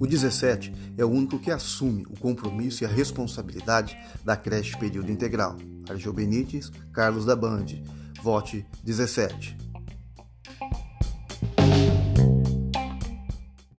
O 17 é o único que assume o compromisso e a responsabilidade da creche período integral. Argel Benites, Carlos da Bande. Vote 17.